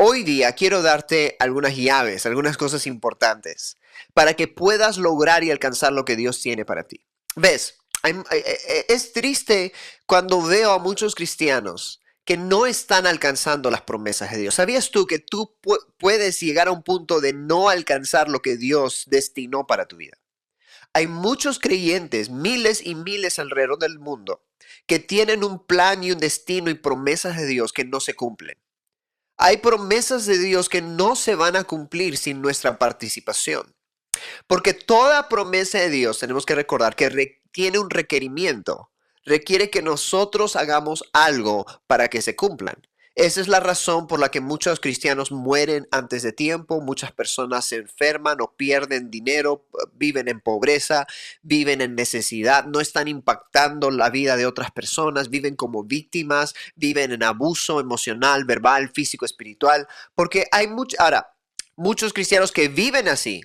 Hoy día quiero darte algunas llaves, algunas cosas importantes para que puedas lograr y alcanzar lo que Dios tiene para ti. ¿Ves? Eh, eh, es triste cuando veo a muchos cristianos que no están alcanzando las promesas de Dios. ¿Sabías tú que tú puedes llegar a un punto de no alcanzar lo que Dios destinó para tu vida? Hay muchos creyentes, miles y miles alrededor del mundo, que tienen un plan y un destino y promesas de Dios que no se cumplen. Hay promesas de Dios que no se van a cumplir sin nuestra participación. Porque toda promesa de Dios tenemos que recordar que tiene un requerimiento. Requiere que nosotros hagamos algo para que se cumplan. Esa es la razón por la que muchos cristianos mueren antes de tiempo, muchas personas se enferman o pierden dinero, viven en pobreza, viven en necesidad, no están impactando la vida de otras personas, viven como víctimas, viven en abuso emocional, verbal, físico, espiritual, porque hay muchos, ahora, muchos cristianos que viven así.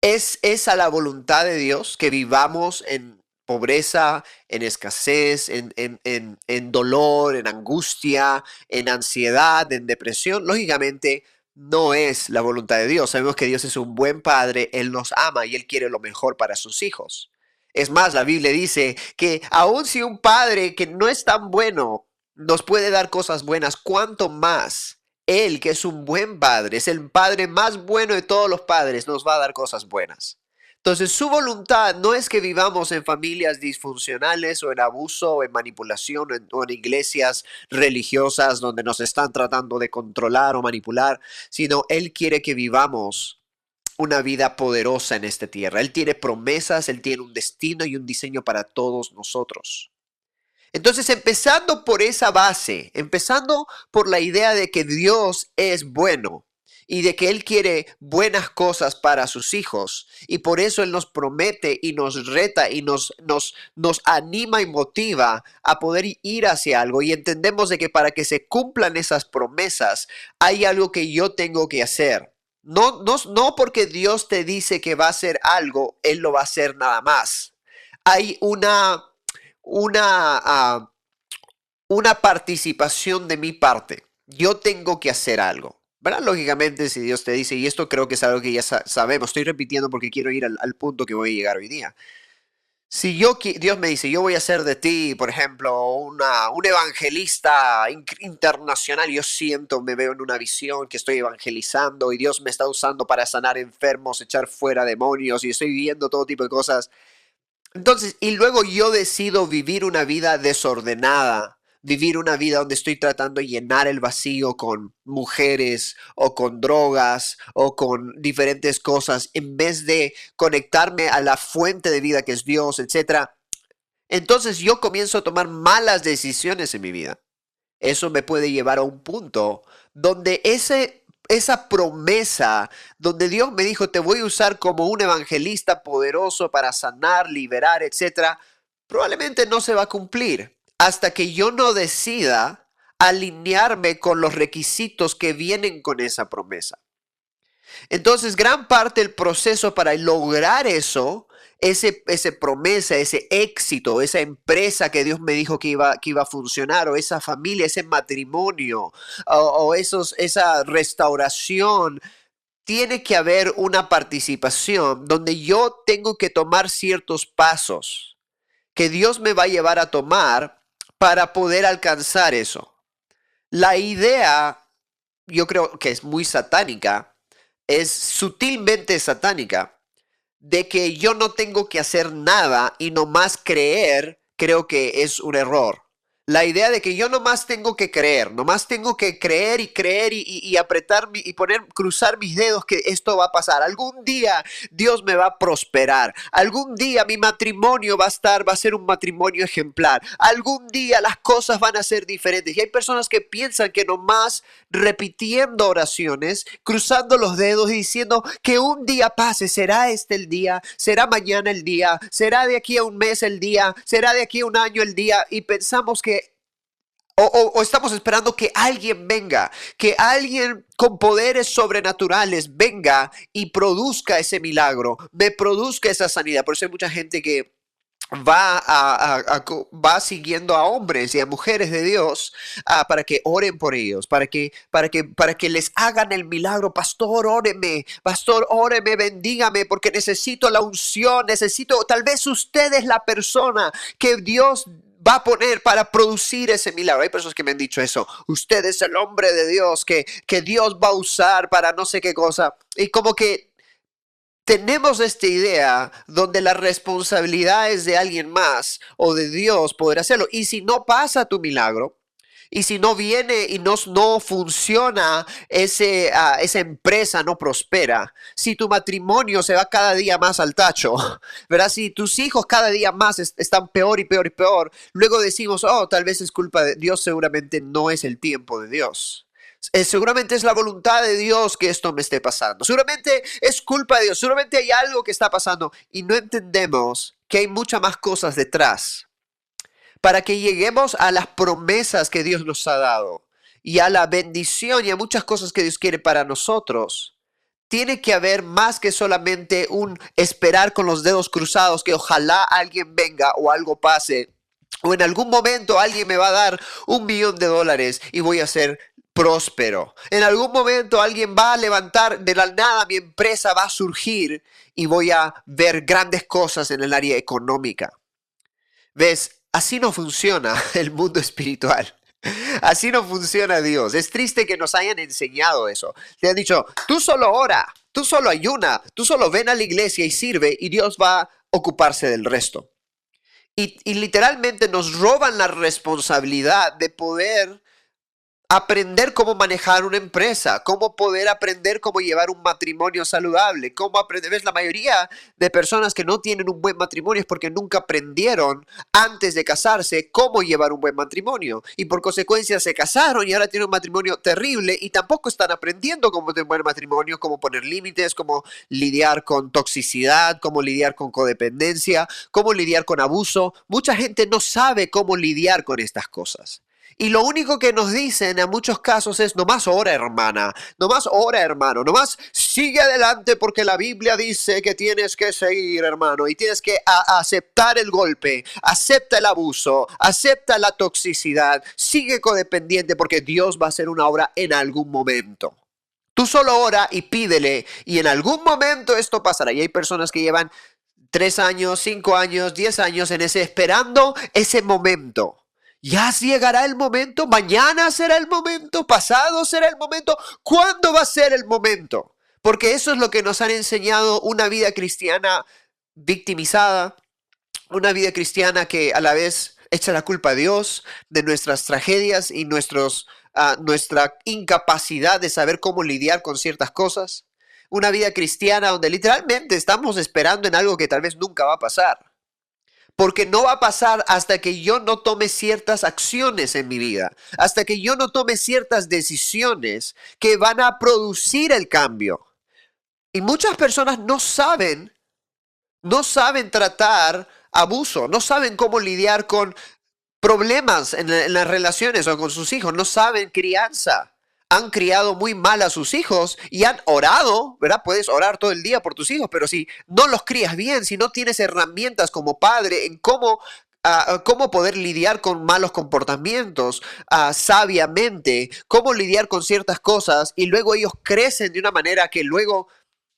Es esa la voluntad de Dios que vivamos en pobreza, en escasez, en, en, dolor, en angustia, en ansiedad, en depresión, lógicamente no es la voluntad de Dios. Sabemos que Dios es un buen padre, Él nos ama y Él quiere lo mejor para sus hijos. Es más, la Biblia dice que aun si un padre que no es tan bueno nos puede dar cosas buenas, cuanto más Él, que es un buen padre, es el padre más bueno de todos los padres, nos va a dar cosas buenas. Entonces su voluntad no es que vivamos en familias disfuncionales o en abuso o en manipulación o en, iglesias religiosas donde nos están tratando de controlar o manipular, sino Él quiere que vivamos una vida poderosa en esta tierra. Él tiene promesas, Él tiene un destino y un diseño para todos nosotros. Entonces, empezando por esa base, empezando por la idea de que Dios es bueno, y de que Él quiere buenas cosas para sus hijos. Y por eso Él nos promete y nos reta y nos, nos, nos anima y motiva a poder ir hacia algo. Y entendemos de que para que se cumplan esas promesas hay algo que yo tengo que hacer. No, no, no porque Dios te dice que va a hacer algo, Él lo va a hacer nada más. Hay una, una, ah, una participación de mi parte. Yo tengo que hacer algo. ¿Verdad? Lógicamente, si Dios te dice, y esto creo que es algo que ya sabemos, estoy repitiendo porque quiero ir al, punto que voy a llegar hoy día. Si yo, Dios me dice, yo voy a hacer de ti, por ejemplo, una, un evangelista internacional, yo siento, me veo en una visión que estoy evangelizando y Dios me está usando para sanar enfermos, echar fuera demonios y estoy viviendo todo tipo de cosas. Entonces, y luego yo decido vivir una vida desordenada, vivir una vida donde estoy tratando de llenar el vacío con mujeres o con drogas o con diferentes cosas en vez de conectarme a la fuente de vida que es Dios, etc. Entonces yo comienzo a tomar malas decisiones en mi vida. Eso me puede llevar a un punto donde ese, esa promesa, donde Dios me dijo, te voy a usar como un evangelista poderoso para sanar, liberar, etc., probablemente no se va a cumplir hasta que yo no decida alinearme con los requisitos que vienen con esa promesa. Entonces, gran parte del proceso para lograr eso, ese, ese promesa, ese éxito, esa empresa que Dios me dijo que iba, que iba a funcionar, o esa familia, ese matrimonio, o, o esos, esa restauración, tiene que haber una participación donde yo tengo que tomar ciertos pasos que Dios me va a llevar a tomar para poder alcanzar eso. La idea, yo creo que es muy satánica, es sutilmente satánica, de que yo no tengo que hacer nada y no más creer, creo que es un error la idea de que yo nomás tengo que creer, nomás tengo que creer y creer y, apretar y poner, cruzar mis dedos que esto va a pasar. Algún día Dios me va a prosperar. Algún día mi matrimonio va a estar, va a ser un matrimonio ejemplar. Algún día las cosas van a ser diferentes. Y hay personas que piensan que nomás repitiendo oraciones, cruzando los dedos y diciendo que un día pase, será este el día, será mañana el día, será de aquí a un mes el día, será de aquí a un año el día. Y pensamos que o, estamos esperando que alguien venga, que alguien con poderes sobrenaturales venga y produzca ese milagro, me produzca esa sanidad. Por eso hay mucha gente que va, siguiendo a hombres y a mujeres de Dios ah, para que oren por ellos, para que, para, que, para que les hagan el milagro. Pastor, óreme, pastor, óreme, bendígame, porque necesito la unción, necesito, tal vez usted es la persona que Dios va a poner para producir ese milagro. Hay personas que me han dicho eso. Usted es el hombre de Dios que, que Dios va a usar para no sé qué cosa. Y como que tenemos esta idea donde la responsabilidad es de alguien más o de Dios poder hacerlo. Y si no pasa tu milagro, y si no viene y no, no funciona, ese, ah, esa empresa no prospera. Si tu matrimonio se va cada día más al tacho, ¿verdad? Si tus hijos cada día más están peor y peor y peor, luego decimos, oh, tal vez es culpa de Dios, seguramente no es el tiempo de Dios. Eh, seguramente es la voluntad de Dios que esto me esté pasando. Seguramente es culpa de Dios. Seguramente hay algo que está pasando y no entendemos que hay muchas más cosas detrás. Para que lleguemos a las promesas que Dios nos ha dado y a la bendición y a muchas cosas que Dios quiere para nosotros, tiene que haber más que solamente un esperar con los dedos cruzados que ojalá alguien venga o algo pase. O en algún momento alguien me va a dar un millón de dólares y voy a ser próspero. En algún momento alguien va a levantar de la nada, mi empresa va a surgir y voy a ver grandes cosas en el área económica. ¿Ves? Así no funciona el mundo espiritual. Así no funciona Dios. Es triste que nos hayan enseñado eso. Te han dicho, tú solo ora, tú solo ayuna, tú solo ven a la iglesia y sirve y Dios va a ocuparse del resto. Y, y literalmente nos roban la responsabilidad de poder aprender cómo manejar una empresa, cómo poder aprender cómo llevar un matrimonio saludable, cómo aprender. ¿Ves? La mayoría de personas que no tienen un buen matrimonio es porque nunca aprendieron antes de casarse cómo llevar un buen matrimonio. Y por consecuencia se casaron y ahora tienen un matrimonio terrible y tampoco están aprendiendo cómo tener un buen matrimonio, cómo poner límites, cómo lidiar con toxicidad, cómo lidiar con codependencia, cómo lidiar con abuso. Mucha gente no sabe cómo lidiar con estas cosas. Y lo único que nos dicen en muchos casos es, nomás ora hermana, nomás ora hermano, nomás sigue adelante porque la Biblia dice que tienes que seguir hermano y tienes que aceptar el golpe, acepta el abuso, acepta la toxicidad, sigue codependiente porque Dios va a hacer una obra en algún momento. Tú solo ora y pídele y en algún momento esto pasará. Y hay personas que llevan tres años, cinco años, diez años en ese esperando ese momento. Ya llegará el momento, mañana será el momento, pasado será el momento, ¿cuándo va a ser el momento? Porque eso es lo que nos han enseñado una vida cristiana victimizada, una vida cristiana que a la vez echa la culpa a Dios de nuestras tragedias y nuestros, ah, nuestra incapacidad de saber cómo lidiar con ciertas cosas. Una vida cristiana donde literalmente estamos esperando en algo que tal vez nunca va a pasar porque no va a pasar hasta que yo no tome ciertas acciones en mi vida, hasta que yo no tome ciertas decisiones que van a producir el cambio. Y muchas personas no saben, no saben tratar abuso, no saben cómo lidiar con problemas en, en las relaciones o con sus hijos, no saben crianza han criado muy mal a sus hijos y han orado, ¿verdad? Puedes orar todo el día por tus hijos, pero si no los crías bien, si no tienes herramientas como padre en cómo ah, cómo poder lidiar con malos comportamientos uh, sabiamente, cómo lidiar con ciertas cosas y luego ellos crecen de una manera que luego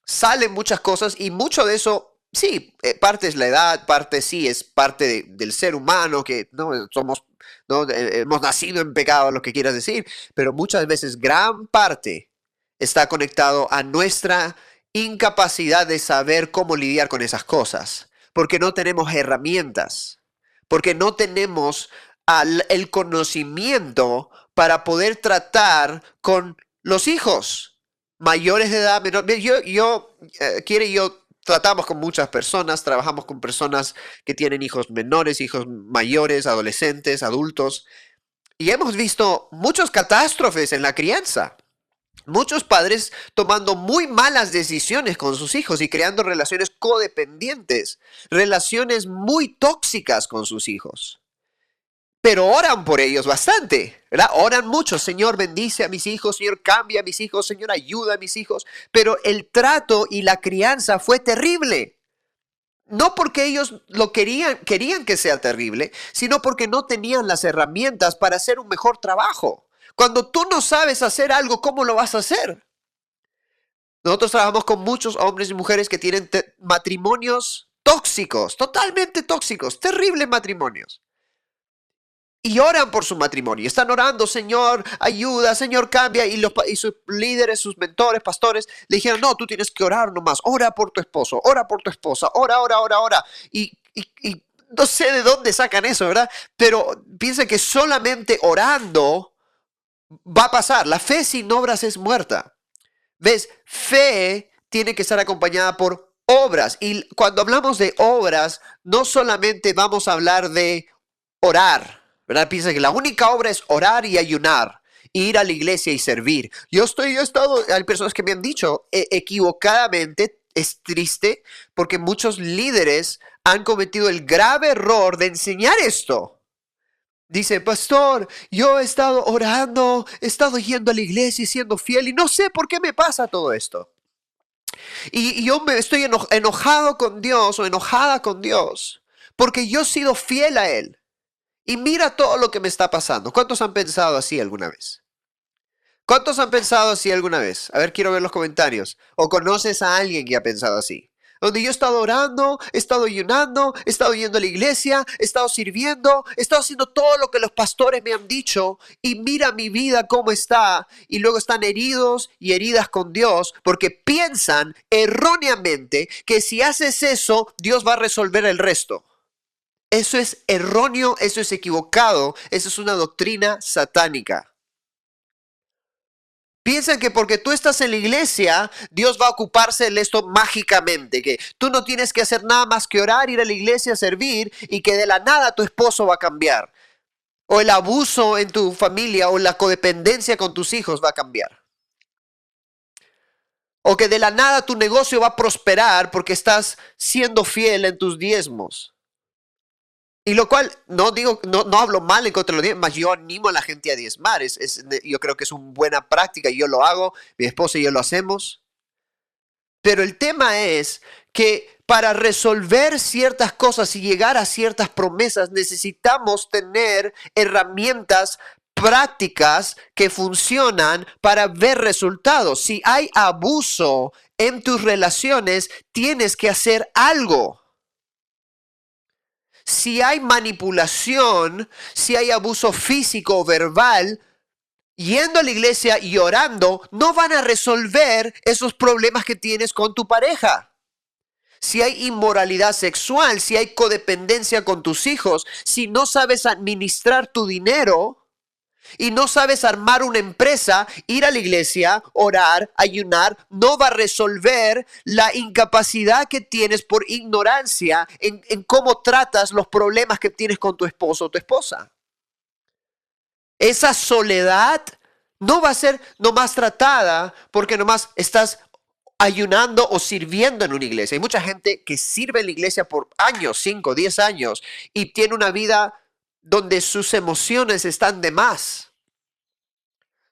salen muchas cosas y mucho de eso sí, eh, parte es la edad, parte sí es parte del ser humano, que no somos, no eh, hemos nacido en pecado, lo que quieras decir, pero muchas veces gran parte está conectado a nuestra incapacidad de saber cómo lidiar con esas cosas, porque no tenemos herramientas, porque no tenemos el conocimiento para poder tratar con los hijos mayores de edad, menor. Yo, yo eh, quiere yo tratamos con muchas personas, trabajamos con personas que tienen hijos menores, hijos mayores, adolescentes, adultos, y hemos visto muchas catástrofes en la crianza. Muchos padres tomando muy malas decisiones con sus hijos y creando relaciones codependientes, relaciones muy tóxicas con sus hijos pero oran por ellos bastante, ¿verdad? Oran mucho, Señor, bendice a mis hijos, Señor, cambia a mis hijos, Señor, ayuda a mis hijos, pero el trato y la crianza fue terrible. no porque ellos lo querían, querían que sea terrible, sino porque no tenían las herramientas para hacer un mejor trabajo. Cuando tú no sabes hacer algo, ¿cómo lo vas a hacer? Nosotros trabajamos con muchos hombres y mujeres que tienen matrimonios tóxicos, totalmente tóxicos, terribles matrimonios. Y oran por su matrimonio. Están orando, Señor, ayuda, Señor, cambia. Y, los, y sus líderes, sus mentores, pastores, le dijeron, no, tú tienes que orar nomás. Ora por tu esposo, ora por tu esposa, ora, ora, ora, ora. Y, y no sé de dónde sacan eso, ¿verdad? Pero piensa que solamente orando va a pasar. La fe sin obras es muerta. ¿Ves? Fe tiene que estar acompañada por obras. Y cuando hablamos de obras, no solamente vamos a hablar de orar, ¿verdad? Piensa que la única obra es orar y ayunar, ir a la iglesia y servir. Yo estoy, yo he estado, hay personas que me han dicho e, equivocadamente, es triste, porque muchos líderes han cometido el grave error de enseñar esto. Dice, pastor, yo he estado orando, he estado yendo a la iglesia y siendo fiel y no sé por qué me pasa todo esto. Y, yo me estoy enojado con Dios o enojada con Dios porque yo he sido fiel a Él. Y mira todo lo que me está pasando. ¿Cuántos han pensado así alguna vez? ¿Cuántos han pensado así alguna vez? A ver, quiero ver los comentarios. ¿O conoces a alguien que ha pensado así? donde yo he estado orando, he estado ayunando, he estado yendo a la iglesia, he estado sirviendo, he estado haciendo todo lo que los pastores me han dicho y mira mi vida cómo está y luego están heridos y heridas con Dios porque piensan erróneamente que si haces eso, Dios va a resolver el resto. Eso es erróneo, eso es equivocado, eso es una doctrina satánica. Piensan que porque tú estás en la iglesia, Dios va a ocuparse de esto mágicamente, que tú no tienes que hacer nada más que orar, ir a la iglesia, servir y que de la nada tu esposo va a cambiar. O el abuso en tu familia o la codependencia con tus hijos va a cambiar. O que de la nada tu negocio va a prosperar porque estás siendo fiel en tus diezmos. Y lo cual, no digo, no, no hablo mal en contra de los diezmos, yo animo a la gente a diezmar. Es, es, yo creo que es una buena práctica, yo lo hago, mi esposa y yo lo hacemos. Pero el tema es que para resolver ciertas cosas y llegar a ciertas promesas necesitamos tener herramientas prácticas que funcionan para ver resultados. Si hay abuso en tus relaciones, tienes que hacer algo si hay manipulación, si hay abuso físico o verbal, yendo a la iglesia y orando, no van a resolver esos problemas que tienes con tu pareja. Si hay inmoralidad sexual, si hay codependencia con tus hijos, si no sabes administrar tu dinero, y no sabes armar una empresa, ir a la iglesia, orar, ayunar, no va a resolver la incapacidad que tienes por ignorancia en, cómo tratas los problemas que tienes con tu esposo o tu esposa. Esa soledad no va a ser nomás tratada porque nomás estás ayunando o sirviendo en una iglesia. Hay mucha gente que sirve en la iglesia por años, 5, 10 años, y tiene una vida donde sus emociones están de más.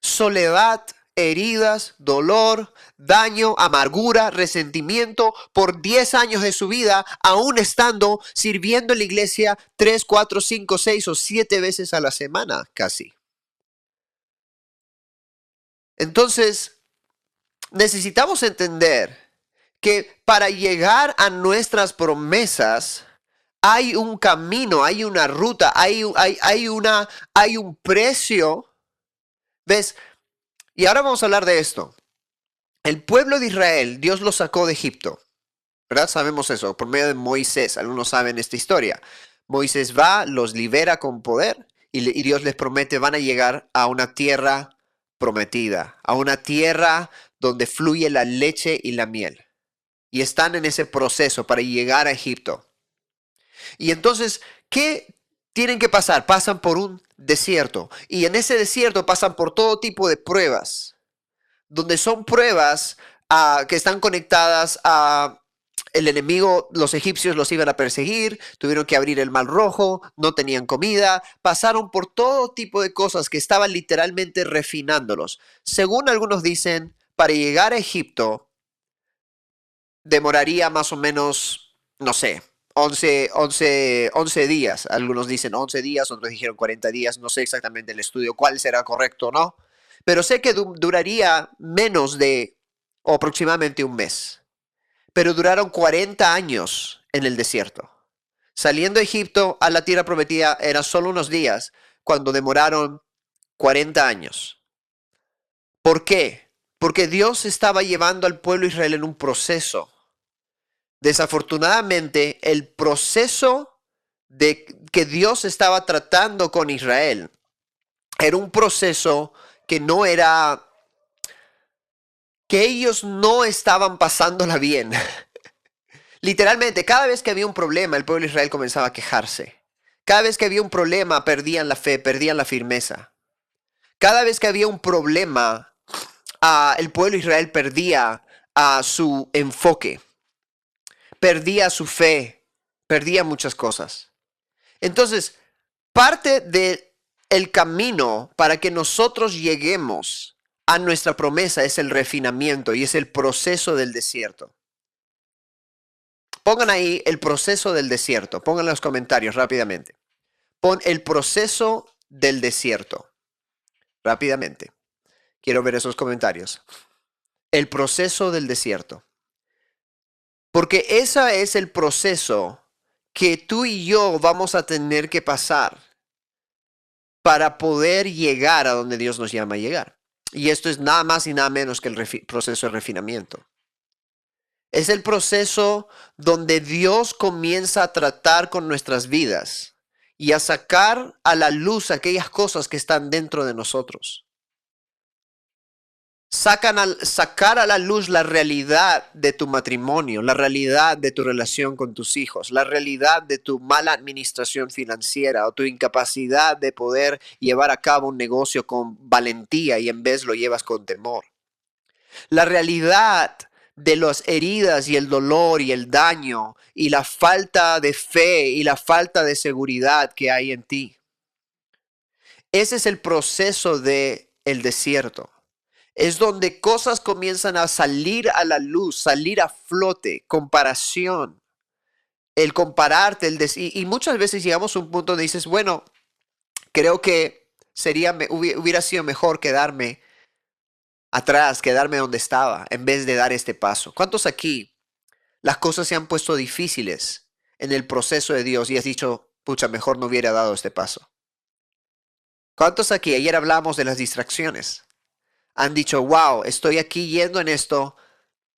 Soledad, heridas, dolor, daño, amargura, resentimiento por 10 años de su vida, aún estando sirviendo en la iglesia 3, 4, 5, 6 o 7 veces a la semana casi. Entonces, necesitamos entender que para llegar a nuestras promesas, hay un camino, hay una ruta, hay, hay, hay, una, hay un precio. ¿Ves? Y ahora vamos a hablar de esto. El pueblo de Israel, Dios lo sacó de Egipto. ¿Verdad? Sabemos eso, por medio de Moisés. Algunos saben esta historia. Moisés va, los libera con poder y, y Dios les promete van a llegar a una tierra prometida, a una tierra donde fluye la leche y la miel. Y están en ese proceso para llegar a Egipto. Y entonces, ¿qué tienen que pasar? Pasan por un desierto. Y en ese desierto pasan por todo tipo de pruebas, donde son pruebas ah, que están conectadas a el enemigo, los egipcios los iban a perseguir, tuvieron que abrir el mar rojo, no tenían comida, pasaron por todo tipo de cosas que estaban literalmente refinándolos. Según algunos dicen, para llegar a Egipto demoraría más o menos, no sé, 11, 11, 11 días. Algunos dicen 11 días, otros dijeron 40 días. No sé exactamente el estudio cuál será correcto o no. Pero sé que duraría menos de aproximadamente un mes. Pero duraron 40 años en el desierto. Saliendo de Egipto a la tierra prometida eran solo unos días, cuando demoraron 40 años. ¿Por qué? Porque Dios estaba llevando al pueblo Israel en un proceso. Desafortunadamente, el proceso de que Dios estaba tratando con Israel era un proceso que no era que ellos no estaban pasándola bien. Literalmente, cada vez que había un problema, el pueblo de Israel comenzaba a quejarse. Cada vez que había un problema, perdían la fe, perdían la firmeza. Cada vez que había un problema, ah, el pueblo de Israel perdía a su enfoque, perdía su fe, perdía muchas cosas. Entonces, parte del el camino para que nosotros lleguemos a nuestra promesa es el refinamiento y es el proceso del desierto. Pongan ahí el proceso del desierto. Pongan los comentarios rápidamente. Pon el proceso del desierto. Rápidamente. Quiero ver esos comentarios. El proceso del desierto. Porque ese es el proceso que tú y yo vamos a tener que pasar para poder llegar a donde Dios nos llama a llegar. Y esto es nada más y nada menos que el proceso de refinamiento. Es el proceso donde Dios comienza a tratar con nuestras vidas y a sacar a la luz aquellas cosas que están dentro de nosotros. Sacan sacar a la luz la realidad de tu matrimonio, la realidad de tu relación con tus hijos, la realidad de tu mala administración financiera o tu incapacidad de poder llevar a cabo un negocio con valentía y en vez lo llevas con temor. La realidad de las heridas y el dolor y el daño y la falta de fe y la falta de seguridad que hay en ti. Ese es el proceso de el desierto. Es donde cosas comienzan a salir a la luz, salir a flote, comparación, el compararte, el y, muchas veces llegamos a un punto donde dices, bueno, creo que sería hubiera sido mejor quedarme atrás, quedarme donde estaba, en vez de dar este paso. ¿Cuántos aquí las cosas se han puesto difíciles en el proceso de Dios y has dicho, pucha, mejor no hubiera dado este paso? ¿Cuántos aquí, ayer hablamos de las distracciones, han dicho, wow, estoy aquí yendo en esto,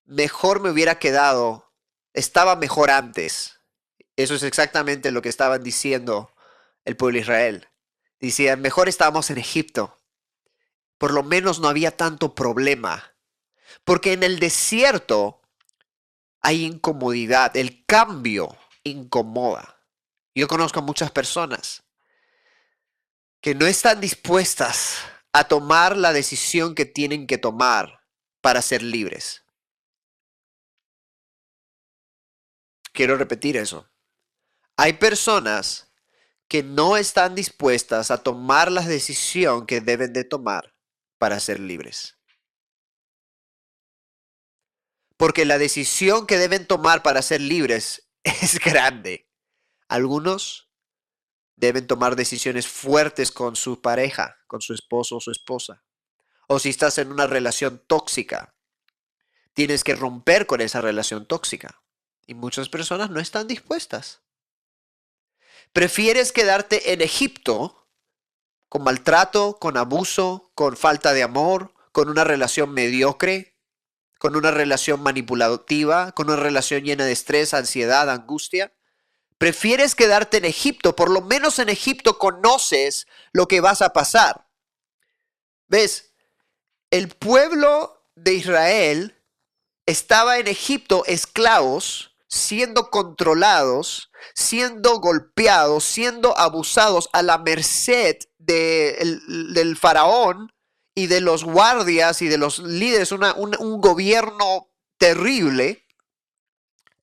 mejor me hubiera quedado, estaba mejor antes? Eso es exactamente lo que estaban diciendo el pueblo de Israel. Decían, mejor estábamos en Egipto por lo menos no había tanto problema. Porque en el desierto hay incomodidad, el cambio incomoda. Yo conozco a muchas personas que no están dispuestas a tomar la decisión que tienen que tomar para ser libres. Quiero repetir eso. Hay personas que no están dispuestas a tomar la decisión que deben de tomar para ser libres. Porque la decisión que deben tomar para ser libres es grande. Algunos deben tomar decisiones fuertes con su pareja, con su esposo o su esposa. O si estás en una relación tóxica, tienes que romper con esa relación tóxica. Y muchas personas no están dispuestas. Prefieres quedarte en Egipto con maltrato, con abuso, con falta de amor, con una relación mediocre, con una relación manipulativa, con una relación llena de estrés, ansiedad, angustia. Prefieres quedarte en Egipto, por lo menos en Egipto conoces lo que vas a pasar. ¿Ves? El pueblo de Israel estaba en Egipto esclavos siendo controlados, siendo golpeados, siendo abusados a la merced del faraón y de los guardias y de los líderes, un, gobierno terrible,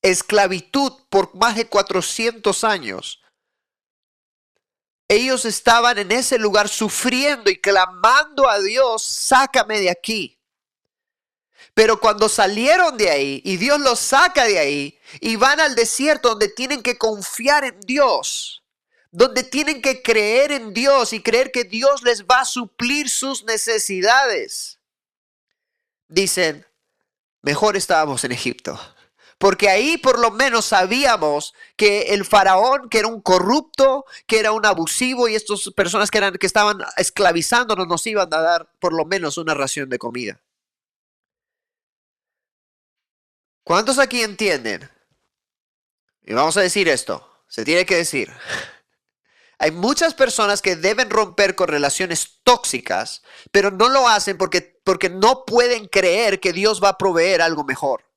esclavitud por más de 400 años. Ellos estaban en ese lugar sufriendo y clamando a Dios, sácame de aquí. Pero cuando salieron de ahí y Dios los saca de ahí y van al desierto donde tienen que confiar en Dios, donde tienen que creer en Dios y creer que Dios les va a suplir sus necesidades, dicen, mejor estábamos en Egipto. Porque ahí por lo menos sabíamos que el faraón, que era un corrupto, que era un abusivo y estas personas que, eran, que estaban esclavizándonos nos iban a dar por lo menos una ración de comida. ¿Cuántos aquí entienden? Y vamos a decir esto, se tiene que decir. Hay muchas personas que deben romper con relaciones tóxicas, pero no lo hacen porque, porque no pueden creer que Dios va a proveer algo mejor.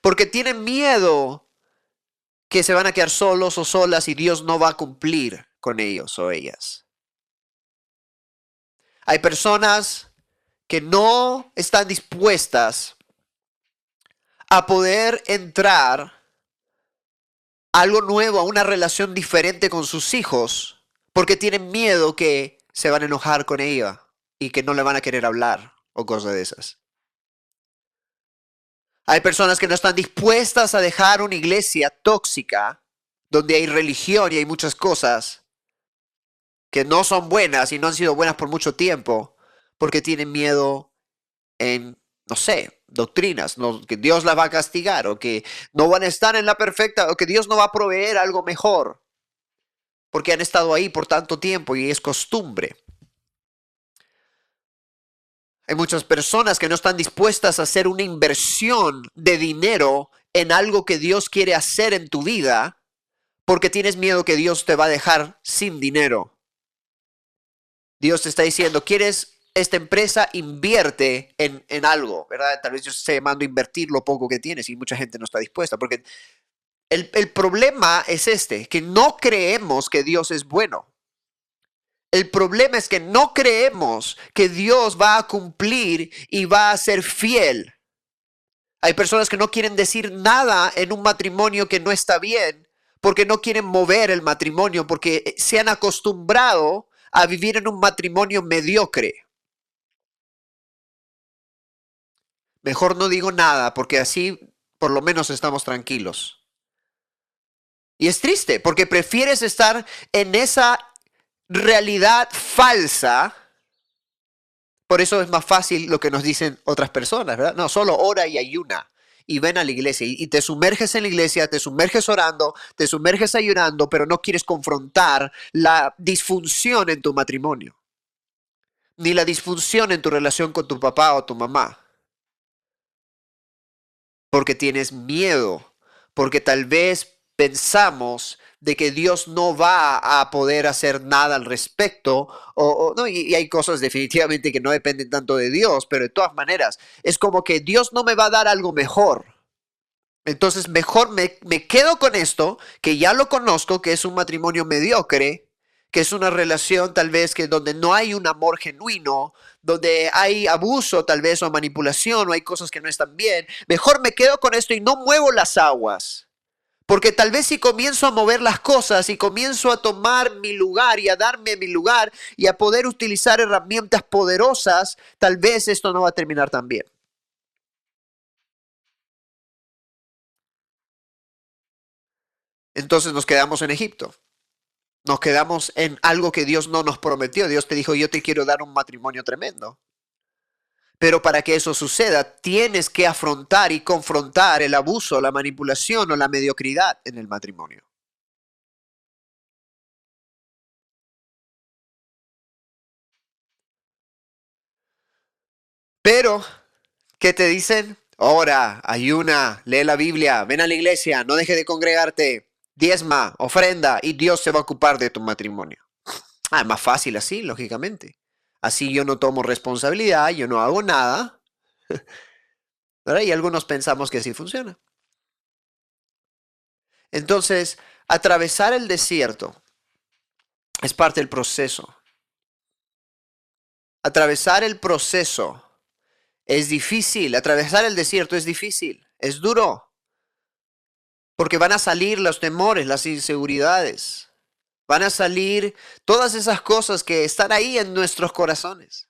Porque tienen miedo que se van a quedar solos o solas y Dios no va a cumplir con ellos o ellas. Hay personas que no están dispuestas a poder entrar a algo nuevo, a una relación diferente con sus hijos, porque tienen miedo que se van a enojar con ella y que no le van a querer hablar o cosas de esas. Hay personas que no están dispuestas a dejar una iglesia tóxica, donde hay religión y hay muchas cosas que no son buenas y no han sido buenas por mucho tiempo, porque tienen miedo en, no sé, doctrinas, que Dios las va a castigar o que no van a estar en la perfecta o que Dios no va a proveer algo mejor, porque han estado ahí por tanto tiempo y es costumbre. Hay muchas personas que no están dispuestas a hacer una inversión de dinero en algo que Dios quiere hacer en tu vida porque tienes miedo que Dios te va a dejar sin dinero. Dios te está diciendo, ¿quieres esta empresa? Invierte en, en algo, ¿verdad? Tal vez yo esté llamando invertir lo poco que tienes y mucha gente no está dispuesta porque el, el problema es este, que no creemos que Dios es bueno. El problema es que no creemos que Dios va a cumplir y va a ser fiel. Hay personas que no quieren decir nada en un matrimonio que no está bien porque no quieren mover el matrimonio, porque se han acostumbrado a vivir en un matrimonio mediocre. Mejor no digo nada porque así por lo menos estamos tranquilos. Y es triste porque prefieres estar en esa realidad falsa, por eso es más fácil lo que nos dicen otras personas, ¿verdad? No, solo ora y ayuna y ven a la iglesia y te sumerges en la iglesia, te sumerges orando, te sumerges ayunando, pero no quieres confrontar la disfunción en tu matrimonio, ni la disfunción en tu relación con tu papá o tu mamá, porque tienes miedo, porque tal vez pensamos de que Dios no va a poder hacer nada al respecto, o, no, y, hay cosas definitivamente que no dependen tanto de Dios, pero de todas maneras, es como que Dios no me va a dar algo mejor. Entonces, mejor me, me quedo con esto, que ya lo conozco, que es un matrimonio mediocre, que es una relación tal vez que donde no hay un amor genuino, donde hay abuso tal vez o manipulación o hay cosas que no están bien, mejor me quedo con esto y no muevo las aguas. Porque tal vez si comienzo a mover las cosas y comienzo a tomar mi lugar y a darme mi lugar y a poder utilizar herramientas poderosas, tal vez esto no va a terminar tan bien. Entonces nos quedamos en Egipto. Nos quedamos en algo que Dios no nos prometió. Dios te dijo, yo te quiero dar un matrimonio tremendo. Pero para que eso suceda, tienes que afrontar y confrontar el abuso, la manipulación o la mediocridad en el matrimonio. Pero, ¿qué te dicen? Ora, ayuna, lee la Biblia, ven a la iglesia, no deje de congregarte, diezma, ofrenda y Dios se va a ocupar de tu matrimonio. Ah, es más fácil así, lógicamente. Así yo no tomo responsabilidad, yo no hago nada. Y algunos pensamos que así funciona. Entonces, atravesar el desierto es parte del proceso. Atravesar el proceso es difícil. Atravesar el desierto es difícil. Es duro. Porque van a salir los temores, las inseguridades. Van a salir todas esas cosas que están ahí en nuestros corazones.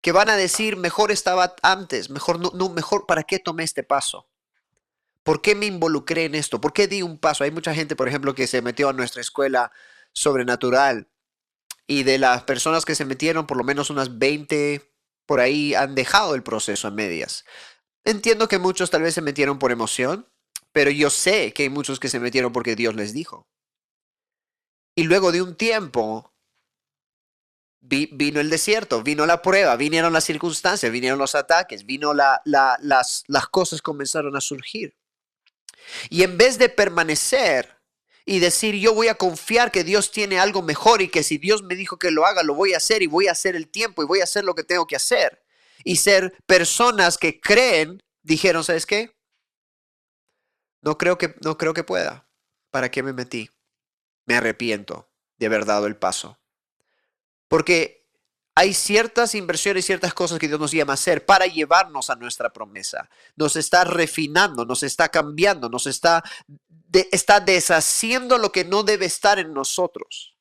que van a decir, mejor estaba antes, mejor no, mejor, ¿para qué tomé este paso? ¿Por qué me involucré en esto? ¿Por qué di un paso? Hay mucha gente, por ejemplo, que se metió a nuestra escuela sobrenatural y de las personas que se metieron, por lo menos unas 20 por ahí han dejado el proceso a medias. Entiendo que muchos tal vez se metieron por emoción, pero yo sé que hay muchos que se metieron porque Dios les dijo. Y luego de un tiempo vino el desierto, vino la prueba, vinieron las circunstancias, vinieron los ataques, vino la, las, las cosas comenzaron a surgir. Y en vez de permanecer y decir yo voy a confiar que Dios tiene algo mejor y que si Dios me dijo que lo haga, lo voy a hacer y voy a hacer el tiempo y voy a hacer lo que tengo que hacer. Y ser personas que creen, dijeron, ¿sabes qué? No creo que, no creo que pueda. ¿Para qué me metí? Me arrepiento de haber dado el paso. Porque hay ciertas inversiones, ciertas cosas que Dios nos llama a hacer para llevarnos a nuestra promesa. Nos está refinando, nos está cambiando, nos está, está deshaciendo lo que no debe estar en nosotros.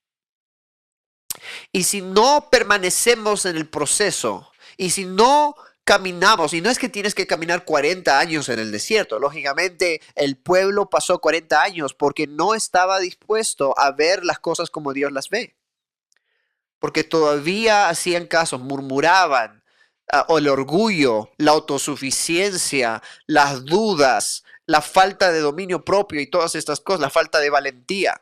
Y si no permanecemos en el proceso, y si no caminamos, y no es que tienes que caminar 40 años en el desierto, lógicamente el pueblo pasó 40 años porque no estaba dispuesto a ver las cosas como Dios las ve porque todavía hacían caso, murmuraban, ah, el orgullo, la autosuficiencia, las dudas, la falta de dominio propio y todas estas cosas, la falta de valentía.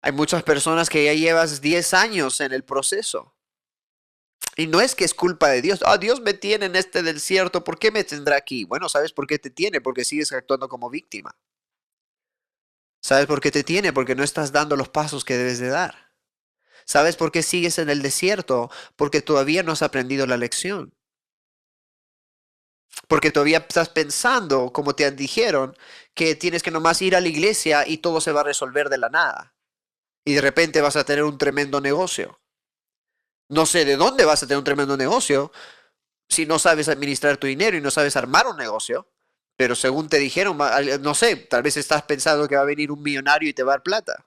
Hay muchas personas que ya llevas 10 años en el proceso. Y no es que es culpa de Dios. Ah, Dios me tiene en este desierto. ¿Por qué me tendrá aquí? Bueno, ¿sabes por qué te tiene? Porque sigues actuando como víctima. ¿Sabes por qué te tiene? Porque no estás dando los pasos que debes de dar. ¿Sabes por qué sigues en el desierto? Porque todavía no has aprendido la lección. Porque todavía estás pensando, como te dijeron, que tienes que nomás ir a la iglesia y todo se va a resolver de la nada. Y de repente vas a tener un tremendo negocio. No sé de dónde vas a tener un tremendo negocio si no sabes administrar tu dinero y no sabes armar un negocio. Pero según te dijeron, no sé, tal vez estás pensando que va a venir un millonario y te va a dar plata.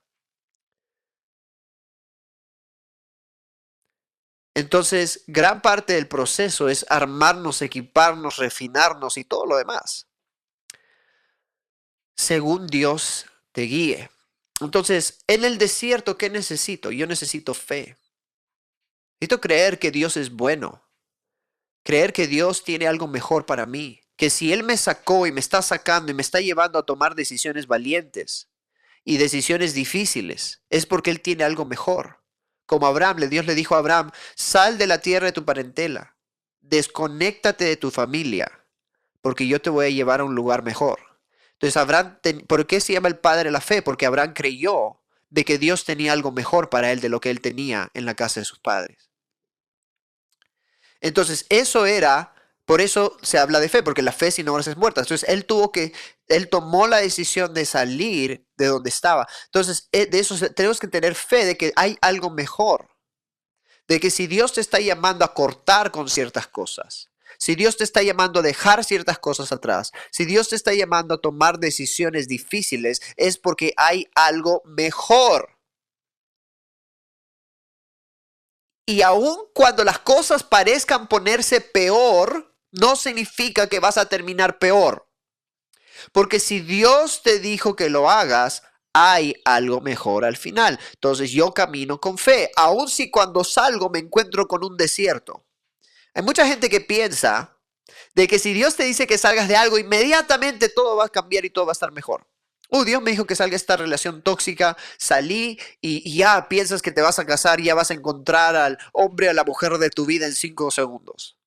Entonces, gran parte del proceso es armarnos, equiparnos, refinarnos y todo lo demás. Según Dios te guíe. Entonces, en el desierto, ¿qué necesito? Yo necesito fe. Necesito creer que Dios es bueno. Creer que Dios tiene algo mejor para mí que si Él me sacó y me está sacando y me está llevando a tomar decisiones valientes y decisiones difíciles, es porque Él tiene algo mejor. Como Abraham, Dios le dijo a Abraham, sal de la tierra de tu parentela, desconéctate de tu familia, porque yo te voy a llevar a un lugar mejor. Entonces, Abraham, ¿por qué se llama el padre la fe? Porque Abraham creyó de que Dios tenía algo mejor para él de lo que él tenía en la casa de sus padres. Entonces, eso era por eso se habla de fe, porque la fe sin obras es muerta. Entonces él tuvo que, él tomó la decisión de salir de donde estaba. Entonces eh, de eso tenemos que tener fe de que hay algo mejor. De que si Dios te está llamando a cortar con ciertas cosas, si Dios te está llamando a dejar ciertas cosas atrás, si Dios te está llamando a tomar decisiones difíciles, es porque hay algo mejor. Y aun cuando las cosas parezcan ponerse peor, no significa que vas a terminar peor. Porque si Dios te dijo que lo hagas, hay algo mejor al final. Entonces yo camino con fe, aun si cuando salgo me encuentro con un desierto. Hay mucha gente que piensa de que si Dios te dice que salgas de algo, inmediatamente todo va a cambiar y todo va a estar mejor. Oh, Dios me dijo que salga esta relación tóxica, salí y, ya piensas que te vas a casar y ya vas a encontrar al hombre, a la mujer de tu vida en cinco segundos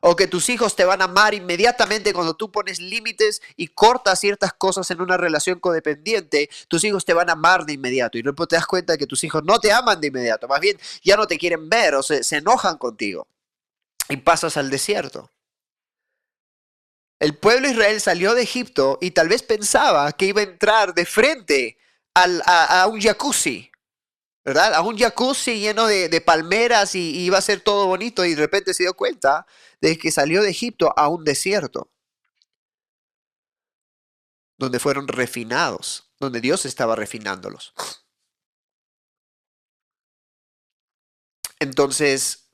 o que tus hijos te van a amar inmediatamente cuando tú pones límites y cortas ciertas cosas en una relación codependiente, tus hijos te van a amar de inmediato y luego te das cuenta de que tus hijos no te aman de inmediato, más bien ya no te quieren ver o se, enojan contigo y pasas al desierto. El pueblo de Israel salió de Egipto y tal vez pensaba que iba a entrar de frente a un jacuzzi ¿verdad? A un jacuzzi lleno de, palmeras y, iba a ser todo bonito y de repente se dio cuenta de que salió de Egipto a un desierto, donde fueron refinados, donde Dios estaba refinándolos. Entonces,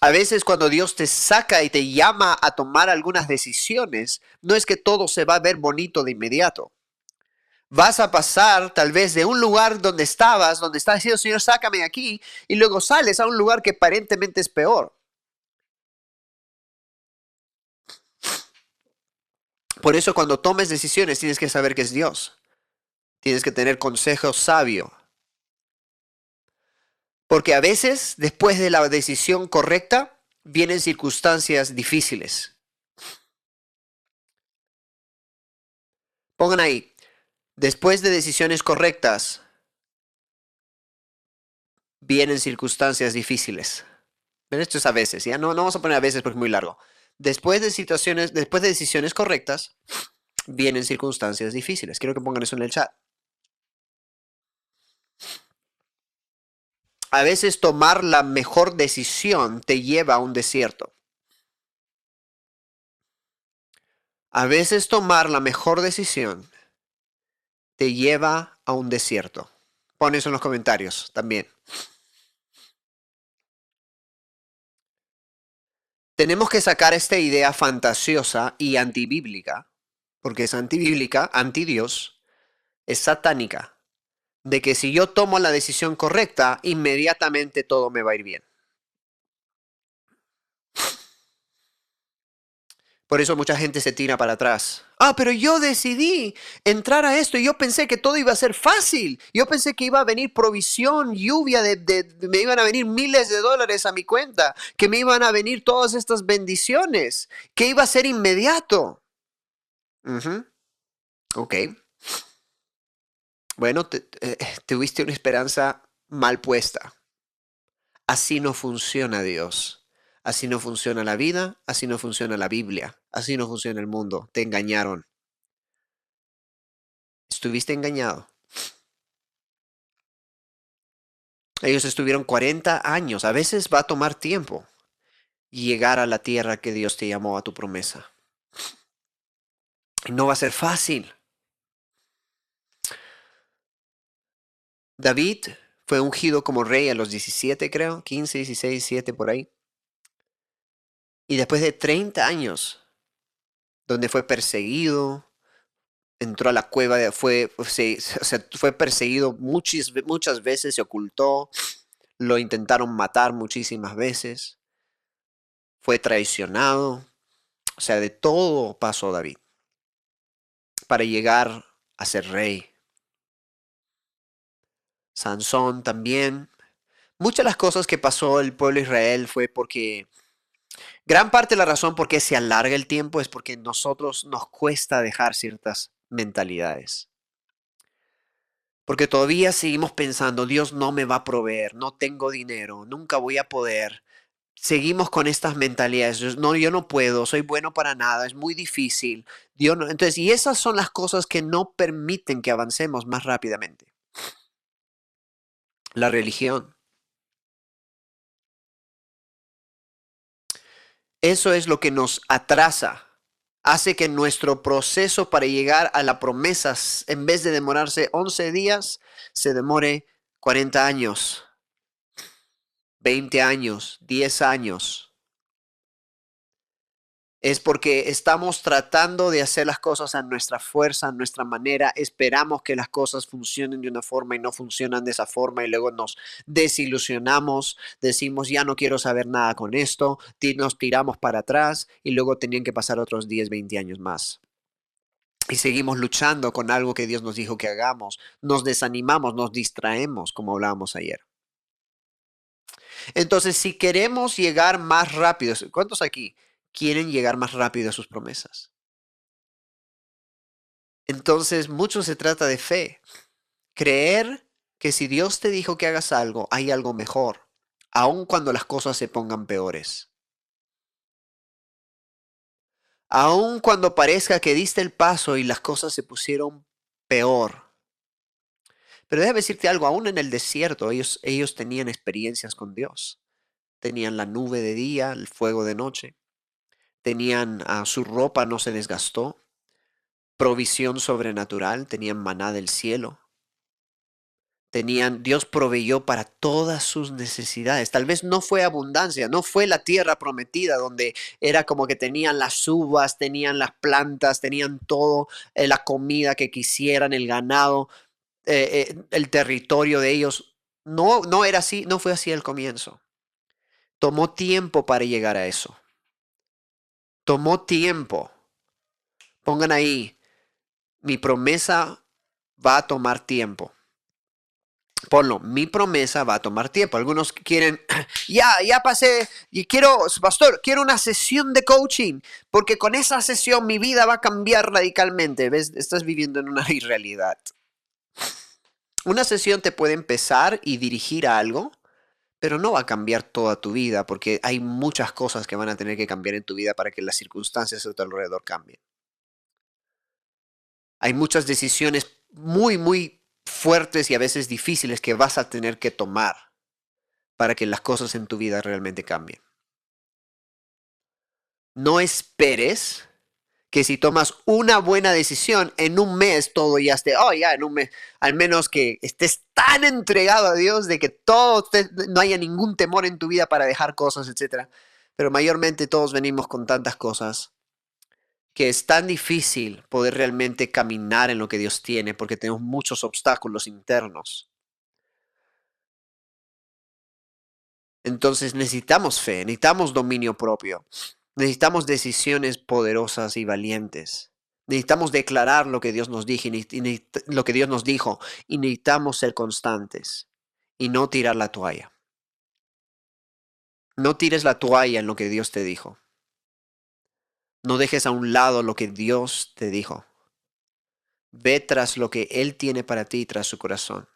a veces cuando Dios te saca y te llama a tomar algunas decisiones, no es que todo se va a ver bonito de inmediato. Vas a pasar tal vez de un lugar donde estabas, donde estás diciendo, Señor, sácame aquí, y luego sales a un lugar que aparentemente es peor. Por eso cuando tomes decisiones tienes que saber que es Dios. Tienes que tener consejo sabio. Porque a veces, después de la decisión correcta, vienen circunstancias difíciles. Pongan ahí, después de decisiones correctas, vienen circunstancias difíciles. Pero esto es a veces, ya no, no vamos a poner a veces porque es muy largo. Después de situaciones, después de decisiones correctas, vienen circunstancias difíciles. Quiero que pongan eso en el chat. A veces tomar la mejor decisión te lleva a un desierto. A veces tomar la mejor decisión te lleva a un desierto. Pon eso en los comentarios también. Tenemos que sacar esta idea fantasiosa y antibíblica, porque es antibíblica, anti Dios, es satánica, de que si yo tomo la decisión correcta, inmediatamente todo me va a ir bien. Por eso mucha gente se tira para atrás. Ah, pero yo decidí entrar a esto y yo pensé que todo iba a ser fácil. Yo pensé que iba a venir provisión, lluvia, de, me iban a venir miles de dólares a mi cuenta, que me iban a venir todas estas bendiciones, que iba a ser inmediato. Ok. Bueno, eh, tuviste una esperanza mal puesta. Así no funciona Dios. Así no funciona la vida, así no funciona la Biblia, así no funciona el mundo. Te engañaron. Estuviste engañado. Ellos estuvieron 40 años. A veces va a tomar tiempo llegar a la tierra que Dios te llamó a tu promesa. No va a ser fácil. David fue ungido como rey a los 17, creo, 15, 16, 17 por ahí. Y después de 30 años, donde fue perseguido, entró a la cueva, fue, fue perseguido muchas, muchas veces, se ocultó, lo intentaron matar muchísimas veces, fue traicionado, o sea, de todo pasó David para llegar a ser rey. Sansón también. Muchas de las cosas que pasó el pueblo de Israel fue porque Gran parte de la razón por qué se alarga el tiempo es porque nosotros nos cuesta dejar ciertas mentalidades. Porque todavía seguimos pensando, Dios no me va a proveer, no tengo dinero, nunca voy a poder. Seguimos con estas mentalidades, no, yo no puedo, soy bueno para nada, es muy difícil. Dios. Entonces, y esas son las cosas que no permiten que avancemos más rápidamente. La religión, Eso es lo que nos atrasa, hace que nuestro proceso para llegar a la promesa, en vez de demorarse 11 días, se demore 40 años, 20 años, 10 años es porque estamos tratando de hacer las cosas a nuestra fuerza, a nuestra manera, esperamos que las cosas funcionen de una forma y no funcionan de esa forma y luego nos desilusionamos, decimos ya no quiero saber nada con esto, nos tiramos para atrás y luego tenían que pasar otros 10, 20 años más. Y seguimos luchando con algo que Dios nos dijo que hagamos, nos desanimamos, nos distraemos, como hablábamos ayer. Entonces, si queremos llegar más rápido, ¿cuántos aquí? Quieren llegar más rápido a sus promesas. Entonces, mucho se trata de fe. Creer que si Dios te dijo que hagas algo, hay algo mejor, aun cuando las cosas se pongan peores. Aun cuando parezca que diste el paso y las cosas se pusieron peor. Pero déjame decirte algo, aún en el desierto ellos, ellos tenían experiencias con Dios. Tenían la nube de día, el fuego de noche tenían a su ropa no se desgastó, provisión sobrenatural, tenían maná del cielo, tenían, Dios proveyó para todas sus necesidades. Tal vez no fue abundancia, no fue la tierra prometida donde era como que tenían las uvas, tenían las plantas, tenían todo, eh, la comida que quisieran, el ganado, eh, eh, el territorio de ellos. No, no era así, no fue así al comienzo. Tomó tiempo para llegar a eso. Tomó tiempo. Pongan ahí, mi promesa va a tomar tiempo. Ponlo, mi promesa va a tomar tiempo. Algunos quieren, ya, ya pasé, y quiero, pastor, quiero una sesión de coaching, porque con esa sesión mi vida va a cambiar radicalmente. ¿Ves? Estás viviendo en una irrealidad. Una sesión te puede empezar y dirigir a algo, pero no va a cambiar toda tu vida, porque hay muchas cosas que van a tener que cambiar en tu vida para que las circunstancias a tu alrededor cambien. Hay muchas decisiones muy, muy fuertes y a veces difíciles que vas a tener que tomar para que las cosas en tu vida realmente cambien. No esperes que si tomas una buena decisión, en un mes todo ya esté, oh, ya, en un mes, al menos que estés tan entregado a Dios de que todo, no haya ningún temor en tu vida para dejar cosas, etc. Pero mayormente todos venimos con tantas cosas que es tan difícil poder realmente caminar en lo que Dios tiene porque tenemos muchos obstáculos internos. Entonces necesitamos fe, necesitamos dominio propio, necesitamos decisiones poderosas y valientes. Necesitamos declarar lo que Dios nos dijo y lo que Dios nos dijo y necesitamos ser constantes y no tirar la toalla. No tires la toalla en lo que Dios te dijo. No dejes a un lado lo que Dios te dijo. Ve tras lo que Él tiene para ti, tras su corazón.